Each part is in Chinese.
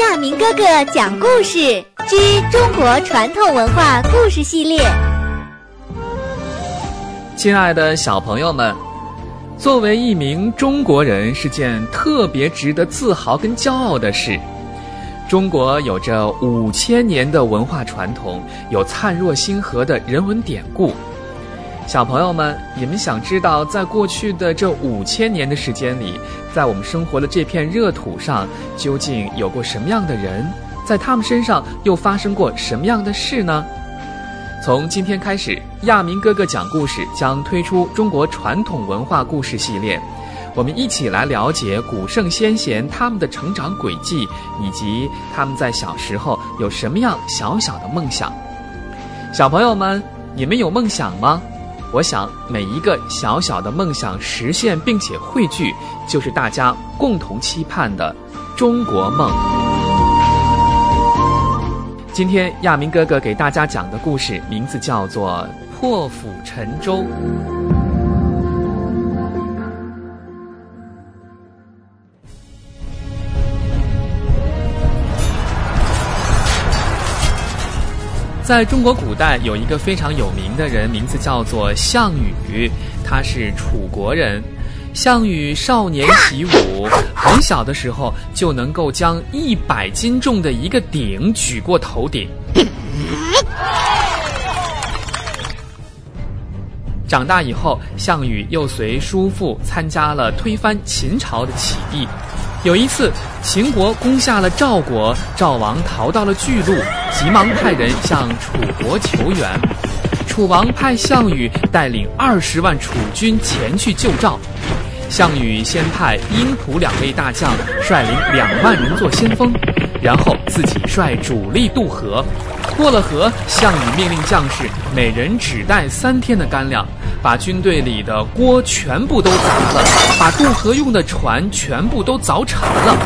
亚明哥哥讲故事之中国传统文化故事系列。亲爱的小朋友们，作为一名中国人是件特别值得自豪跟骄傲的事。中国有着五千年的文化传统，有灿若星河的人文典故。小朋友们，你们想知道，在过去的这五千年的时间里，在我们生活的这片热土上，究竟有过什么样的人？在他们身上又发生过什么样的事呢？从今天开始，亚明哥哥讲故事将推出中国传统文化故事系列，我们一起来了解古圣先贤他们的成长轨迹，以及他们在小时候有什么样小小的梦想。小朋友们，你们有梦想吗？我想，每一个小小的梦想实现并且汇聚，就是大家共同期盼的中国梦。今天亚明哥哥给大家讲的故事名字叫做《破釜沉舟》。在中国古代，有一个非常有名的人，名字叫做项羽，他是楚国人。项羽少年习武，很小的时候就能够将一百斤重的一个鼎举过头顶。长大以后，项羽又随叔父参加了推翻秦朝的起义。有一次，秦国攻下了赵国，赵王逃到了巨鹿，急忙派人向楚国求援。楚王派项羽带领二十万楚军前去救赵。项羽先派殷蒲两位大将率领两万人做先锋，然后自己率主力渡河。过了河，项羽命令将士每人只带三天的干粮。把军队里的锅全部都砸了，把渡河用的船全部都凿沉了。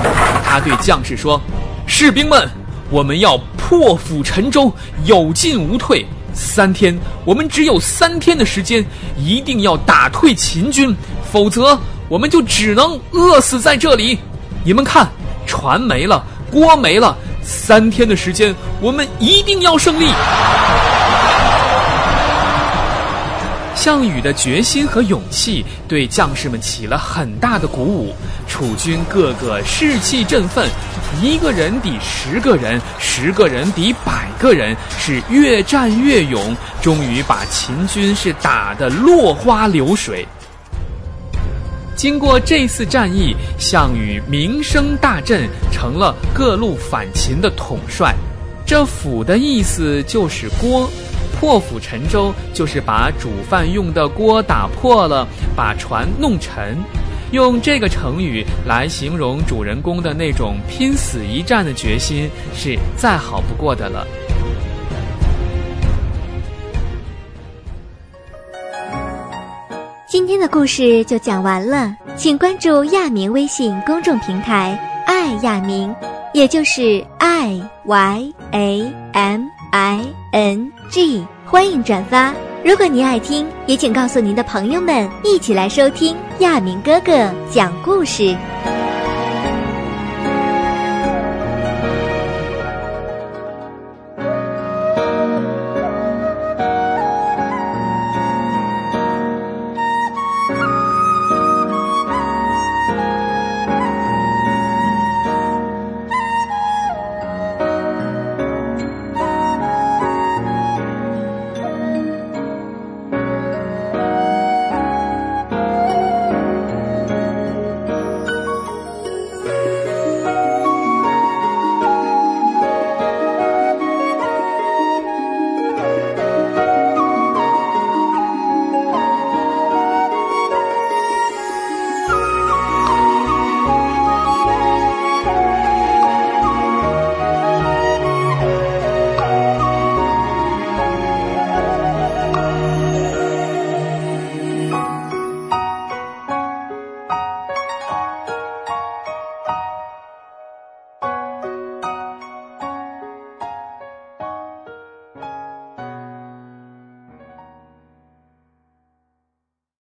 他对将士说：“士兵们，我们要破釜沉舟，有进无退。三天，我们只有三天的时间，一定要打退秦军，否则我们就只能饿死在这里。你们看，船没了，锅没了，三天的时间，我们一定要胜利。”项羽的决心和勇气对将士们起了很大的鼓舞，楚军个个士气振奋，一个人抵十个人，十个人抵百个人，是越战越勇，终于把秦军是打得落花流水。经过这次战役，项羽名声大振，成了各路反秦的统帅。这“釜”的意思就是锅。破釜沉舟就是把煮饭用的锅打破了，把船弄沉。用这个成语来形容主人公的那种拼死一战的决心，是再好不过的了。今天的故事就讲完了，请关注亚明微信公众平台“爱亚明”，也就是 “i y a m i n g”。欢迎转发，如果您爱听，也请告诉您的朋友们，一起来收听亚明哥哥讲故事。